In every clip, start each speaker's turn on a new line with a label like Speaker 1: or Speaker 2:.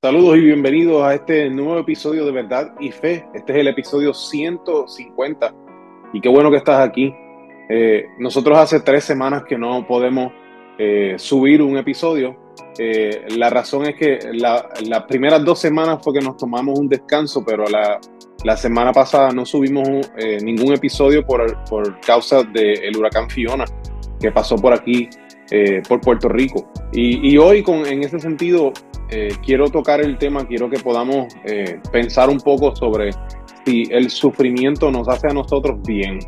Speaker 1: Saludos y bienvenidos a este nuevo episodio de Verdad y Fe. Este es el episodio 150 y qué bueno que estás aquí. Eh, nosotros hace tres semanas que no podemos eh, subir un episodio. Eh, la razón es que las primeras dos semanas fue que nos tomamos un descanso, pero la, la semana pasada no subimos ningún episodio por, por causa del huracán Fiona que pasó por aquí, por Puerto Rico. Y, y hoy, con, en ese sentido, eh, quiero tocar el tema, quiero que podamos eh, pensar un poco sobre si el sufrimiento nos hace a nosotros bien.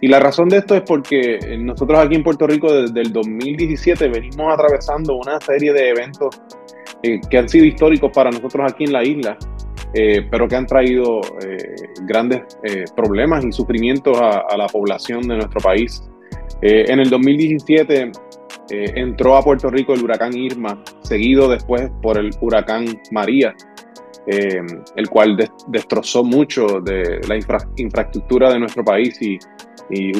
Speaker 1: Y la razón de esto es porque nosotros aquí en Puerto Rico desde el 2017 venimos atravesando una serie de eventos eh, que han sido históricos para nosotros aquí en la isla, pero que han traído grandes problemas y sufrimientos a, a, la población de nuestro país. en el 2017 eh, entró a Puerto Rico el huracán Irma, seguido después por el huracán María, eh, el cual destrozó mucho de la infraestructura de nuestro país y,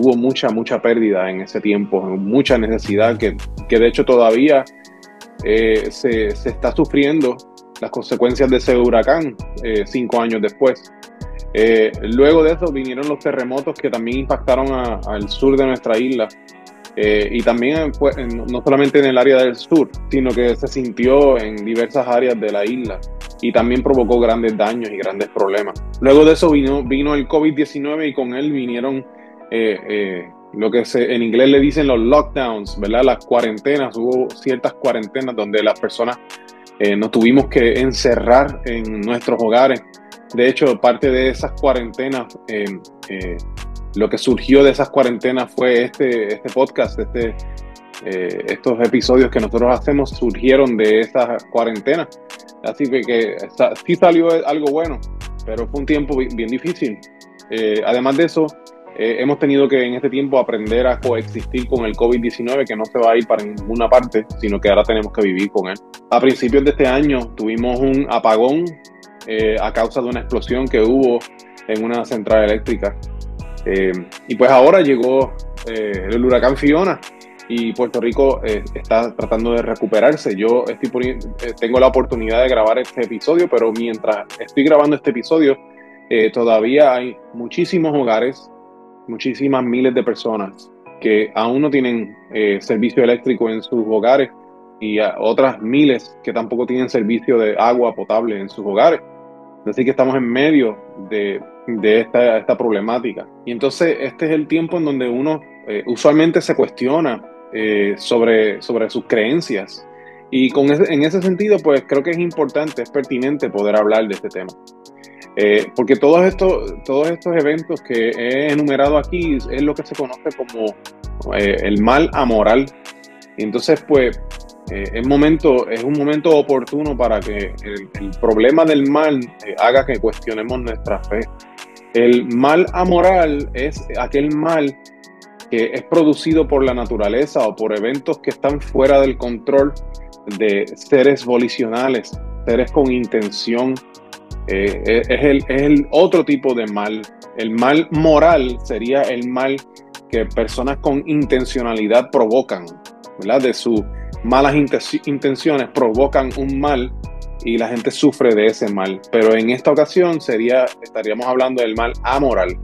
Speaker 1: hubo mucha, mucha pérdida en ese tiempo, mucha necesidad que, que de hecho todavía eh, se, se, está sufriendo las consecuencias de ese huracán cinco años después. luego de eso vinieron los terremotos que también impactaron al sur de nuestra isla eh, y también fue, no solamente en el área del sur, sino que se sintió en diversas áreas de la isla y también provocó grandes daños y grandes problemas. Luego de eso vino, vino el COVID-19 y con él vinieron eh, eh, lo que se, en inglés le dicen los lockdowns, ¿verdad? Las cuarentenas, hubo ciertas cuarentenas donde las personas nos tuvimos que encerrar en nuestros hogares. De hecho, parte de esas cuarentenas lo que surgió de esas cuarentenas fue este, este podcast, este, eh, estos episodios que nosotros hacemos surgieron de esa cuarentena. Así que, que sí salió algo bueno, pero fue un tiempo bien difícil. Eh, además de eso, eh, hemos tenido que en este tiempo aprender a coexistir con el COVID-19, que no se va a ir para ninguna parte, sino que ahora tenemos que vivir con él. A principios de este año tuvimos un apagón a causa de una explosión que hubo en una central eléctrica. Eh, y pues ahora llegó eh, el huracán Fiona y Puerto Rico eh, está tratando de recuperarse. Yo estoy tengo la oportunidad de grabar este episodio, pero mientras estoy grabando este episodio, todavía hay muchísimos hogares, muchísimas miles de personas que aún no tienen servicio eléctrico en sus hogares y otras miles que tampoco tienen servicio de agua potable en sus hogares. Así que estamos en medio de, esta, problemática. Y entonces este es el tiempo en donde uno eh, usualmente se cuestiona eh, sobre, sobre sus creencias. Y con en ese sentido, pues creo que es importante, es pertinente poder hablar de este tema. Eh, porque todos estos, todos estos eventos que he enumerado aquí es lo que se conoce como el mal amoral. Y entonces, pues, eh, es, momento, es un momento oportuno para que el, problema del mal eh, haga que cuestionemos nuestra fe. El mal amoral es aquel mal que es producido por la naturaleza o por eventos que están fuera del control de seres volicionales, seres con intención. Eh, es, el, es el otro tipo de mal. El mal moral sería el mal que personas con intencionalidad provocan, ¿verdad? De su, malas intenciones provocan un mal y la gente sufre de ese mal. Pero en esta ocasión sería, estaríamos hablando del mal amoral,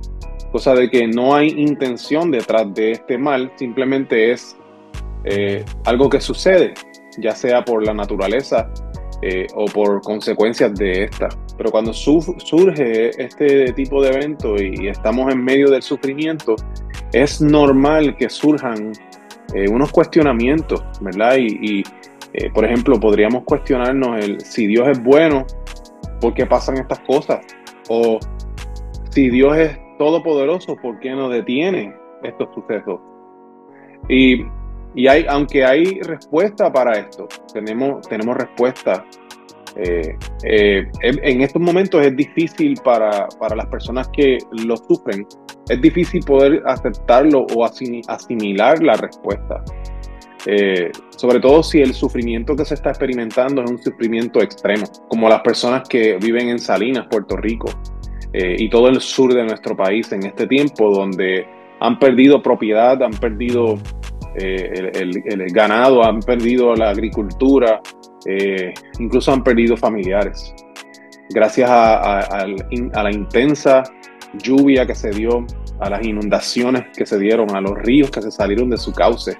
Speaker 1: cosa de que no hay intención detrás de este mal, simplemente es eh, algo que sucede, ya sea por la naturaleza eh, o por consecuencias de esta. Pero cuando surge este tipo de evento y estamos en medio del sufrimiento, es normal que surjan eh, unos cuestionamientos, ¿verdad? Y, eh, por ejemplo, podríamos cuestionarnos el, si Dios es bueno, ¿por qué pasan estas cosas? O si Dios es todopoderoso, ¿por qué no detiene estos sucesos? Y, y hay, aunque hay respuesta para esto, tenemos, tenemos respuesta. Eh, en estos momentos es difícil para, para las personas que lo sufren es difícil poder aceptarlo o asimilar la respuesta. Eh, sobre todo si el sufrimiento que se está experimentando es un sufrimiento extremo, como las personas que viven en Salinas, Puerto Rico, eh, y todo el sur de nuestro país en este tiempo, donde han perdido propiedad, han perdido eh, el, ganado, han perdido la agricultura, eh, incluso han perdido familiares. Gracias a, la intensa lluvia que se dio, a las inundaciones que se dieron, a los ríos que se salieron de su cauce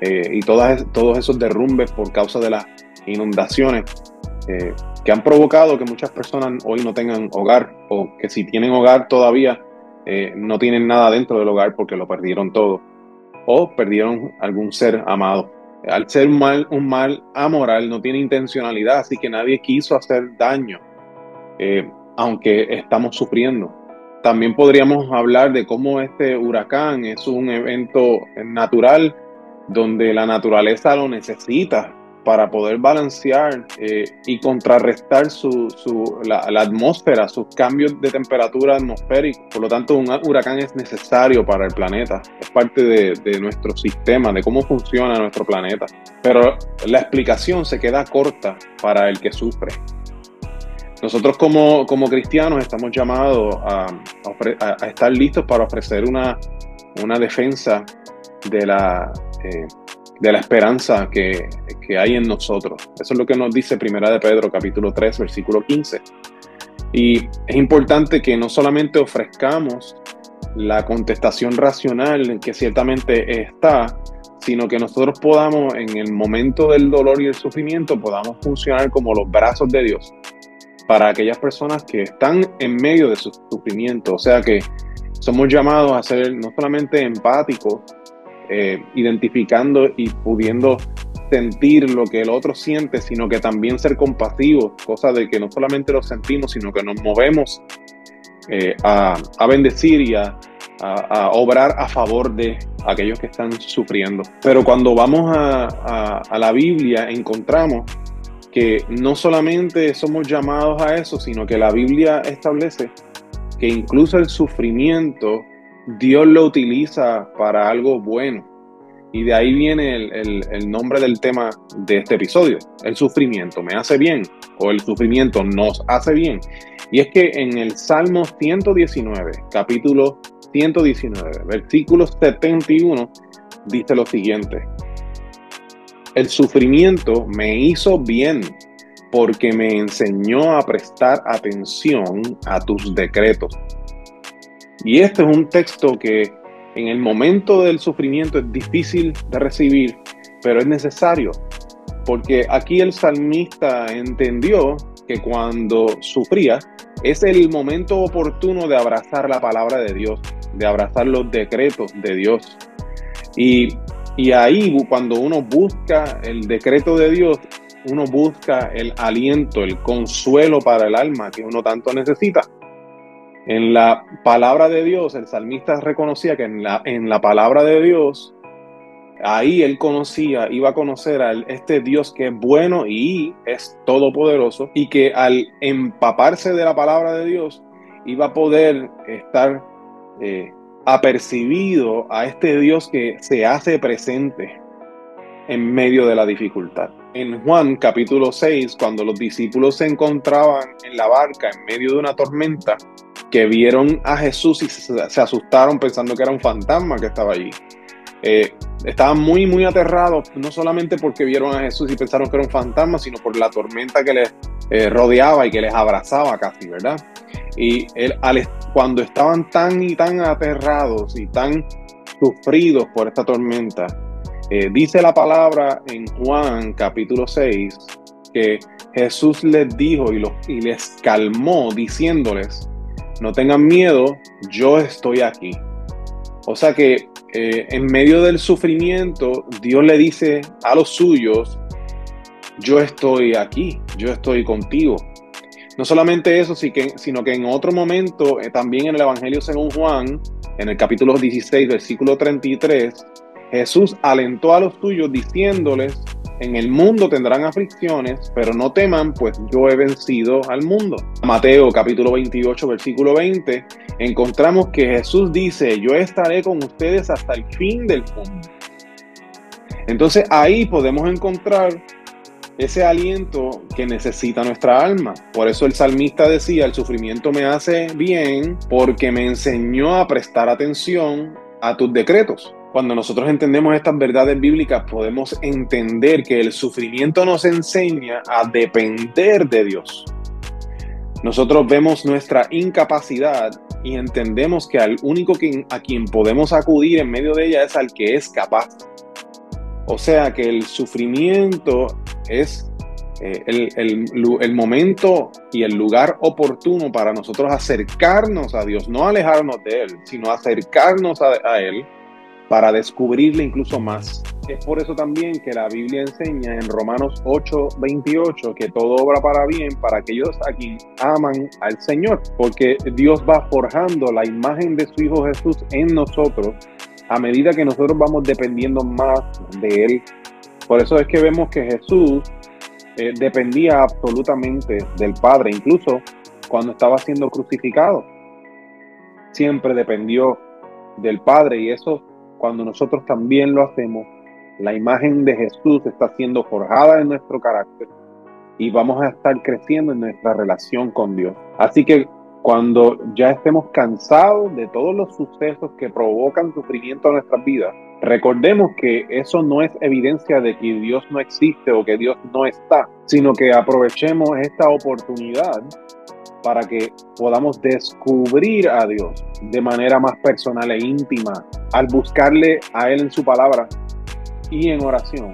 Speaker 1: eh, y todos esos derrumbes por causa de las inundaciones eh, que han provocado que muchas personas hoy no tengan hogar o que si tienen hogar todavía no tienen nada dentro del hogar porque lo perdieron todo o perdieron algún ser amado. Al ser un mal, un mal amoral no tiene intencionalidad, así que nadie quiso hacer daño, eh, aunque estamos sufriendo. También podríamos hablar de cómo este huracán es un evento natural donde la naturaleza lo necesita para poder balancear eh, y contrarrestar su, la, atmósfera, sus cambios de temperatura atmosférica. Por lo tanto, un huracán es necesario para el planeta, es parte de, nuestro sistema, de cómo funciona nuestro planeta. Pero la explicación se queda corta para el que sufre. Nosotros como, como cristianos estamos llamados a, a, estar listos para ofrecer una, una defensa de la, eh, de la esperanza que, hay en nosotros. Eso es lo que nos dice Primera de Pedro capítulo 3 versículo 15. Y es importante que no solamente ofrezcamos la contestación racional que ciertamente está, sino que nosotros podamos en el momento del dolor y el sufrimiento podamos funcionar como los brazos de Dios para aquellas personas que están en medio de su sufrimiento. O sea que somos llamados a ser no solamente empáticos, eh, identificando y pudiendo sentir lo que el otro siente, sino que también ser compasivos, cosa de que no solamente lo sentimos, sino que nos movemos eh, a, bendecir y a, obrar a favor de aquellos que están sufriendo. Pero cuando vamos a, a la Biblia encontramos que no solamente somos llamados a eso, sino que la Biblia establece que incluso el sufrimiento Dios lo utiliza para algo bueno. Y de ahí viene el, nombre del tema de este episodio. El sufrimiento me hace bien o el sufrimiento nos hace bien. Y es que en el Salmo 119, capítulo 119, versículo 71, dice lo siguiente. El sufrimiento me hizo bien porque me enseñó a prestar atención a tus decretos. Y este es un texto que en el momento del sufrimiento es difícil de recibir, pero es necesario, porque aquí el salmista entendió que cuando sufría es el momento oportuno de abrazar la palabra de Dios, de abrazar los decretos de Dios. Y, y ahí cuando uno busca el decreto de Dios, uno busca el aliento, el consuelo para el alma que uno tanto necesita. En la palabra de Dios, el salmista reconocía que en la, en la palabra de Dios, ahí él conocía, iba a conocer a este Dios que es bueno y es todopoderoso, y que al empaparse de la palabra de Dios, iba a poder estar eh, apercibido a este Dios que se hace presente en medio de la dificultad. En Juan capítulo 6, cuando los discípulos se encontraban en la barca en medio de una tormenta, que vieron a Jesús y se, asustaron pensando que era un fantasma que estaba allí. Eh, estaban muy, muy aterrados, no solamente porque vieron a Jesús y pensaron que era un fantasma, sino por la tormenta que les eh, rodeaba y que les abrazaba casi, ¿verdad? Y él, cuando estaban tan y tan aterrados y tan sufridos por esta tormenta, eh, dice la palabra en Juan capítulo 6 que Jesús les dijo y, los, y les calmó diciéndoles, no tengan miedo, yo estoy aquí. O sea que eh, en medio del sufrimiento, Dios le dice a los suyos, yo estoy aquí, yo estoy contigo. No solamente eso, sino que en otro momento, eh, también en el Evangelio según Juan, en el capítulo 16, versículo 33, Jesús alentó a los suyos diciéndoles, en el mundo tendrán aflicciones, pero no teman, pues yo he vencido al mundo. Mateo capítulo 28, versículo 20, encontramos que Jesús dice, yo estaré con ustedes hasta el fin del mundo. Entonces ahí podemos encontrar ese aliento que necesita nuestra alma. Por eso el salmista decía, el sufrimiento me hace bien porque me enseñó a prestar atención a tus decretos. Cuando nosotros entendemos estas verdades bíblicas, podemos entender que el sufrimiento nos enseña a depender de Dios. Nosotros vemos nuestra incapacidad y entendemos que al único a quien podemos acudir en medio de ella es al que es capaz. O sea que el sufrimiento es eh, el, momento y el lugar oportuno para nosotros acercarnos a Dios, no alejarnos de Él, sino acercarnos a Él para descubrirle incluso más. Es por eso también que la Biblia enseña en Romanos 8, 28 que todo obra para bien para aquellos a quien aman al Señor, porque Dios va forjando la imagen de su Hijo Jesús en nosotros a medida que nosotros vamos dependiendo más de Él. Por eso es que vemos que Jesús eh, dependía absolutamente del Padre, incluso cuando estaba siendo crucificado. Siempre dependió del Padre y eso cuando nosotros también lo hacemos, la imagen de Jesús está siendo forjada en nuestro carácter y vamos a estar creciendo en nuestra relación con Dios. Así que cuando ya estemos cansados de todos los sucesos que provocan sufrimiento en nuestras vidas, recordemos que eso no es evidencia de que Dios no existe o que Dios no está, sino que aprovechemos esta oportunidad para que podamos descubrir a Dios de manera más personal e íntima al buscarle a Él en su palabra y en oración.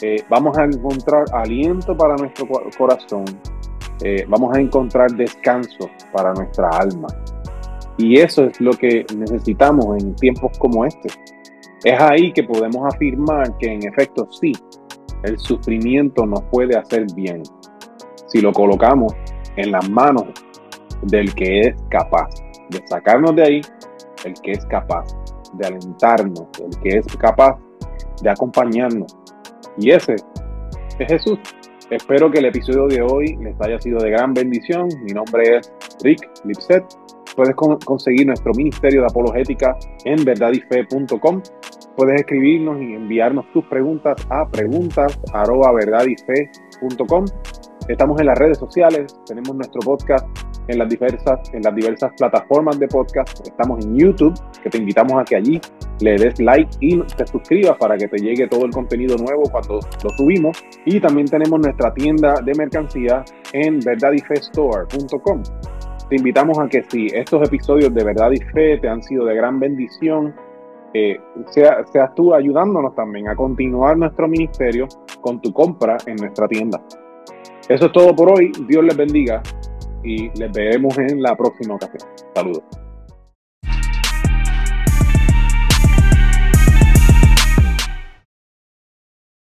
Speaker 1: Eh, vamos a encontrar aliento para nuestro corazón, eh, vamos a encontrar descanso para nuestra alma. Y eso es lo que necesitamos en tiempos como este. Es ahí que podemos afirmar que en efecto sí, el sufrimiento nos puede hacer bien si lo colocamos en las manos del que es capaz de sacarnos de ahí, el que es capaz de alentarnos, el que es capaz de acompañarnos. Y ese es Jesús. Espero que el episodio de hoy les haya sido de gran bendición. Mi nombre es Rick Lipset. Puedes conseguir nuestro ministerio de apologética en verdadyfe.com. Puedes escribirnos y enviarnos tus preguntas a preguntas@verdadyfe.com. Estamos en las redes sociales, tenemos nuestro podcast en las diversas, en las diversas plataformas de podcast. Estamos en YouTube, que te invitamos a que allí le des like y te suscribas para que te llegue todo el contenido nuevo cuando lo subimos. Y también tenemos nuestra tienda de mercancía en verdadyfestore.com. Te invitamos a que si estos episodios de Verdad y Fe te han sido de gran bendición, eh, sea, seas tú ayudándonos también a continuar nuestro ministerio con tu compra en nuestra tienda. Eso es todo por hoy. Dios les bendiga y les veremos en la próxima ocasión. Saludos.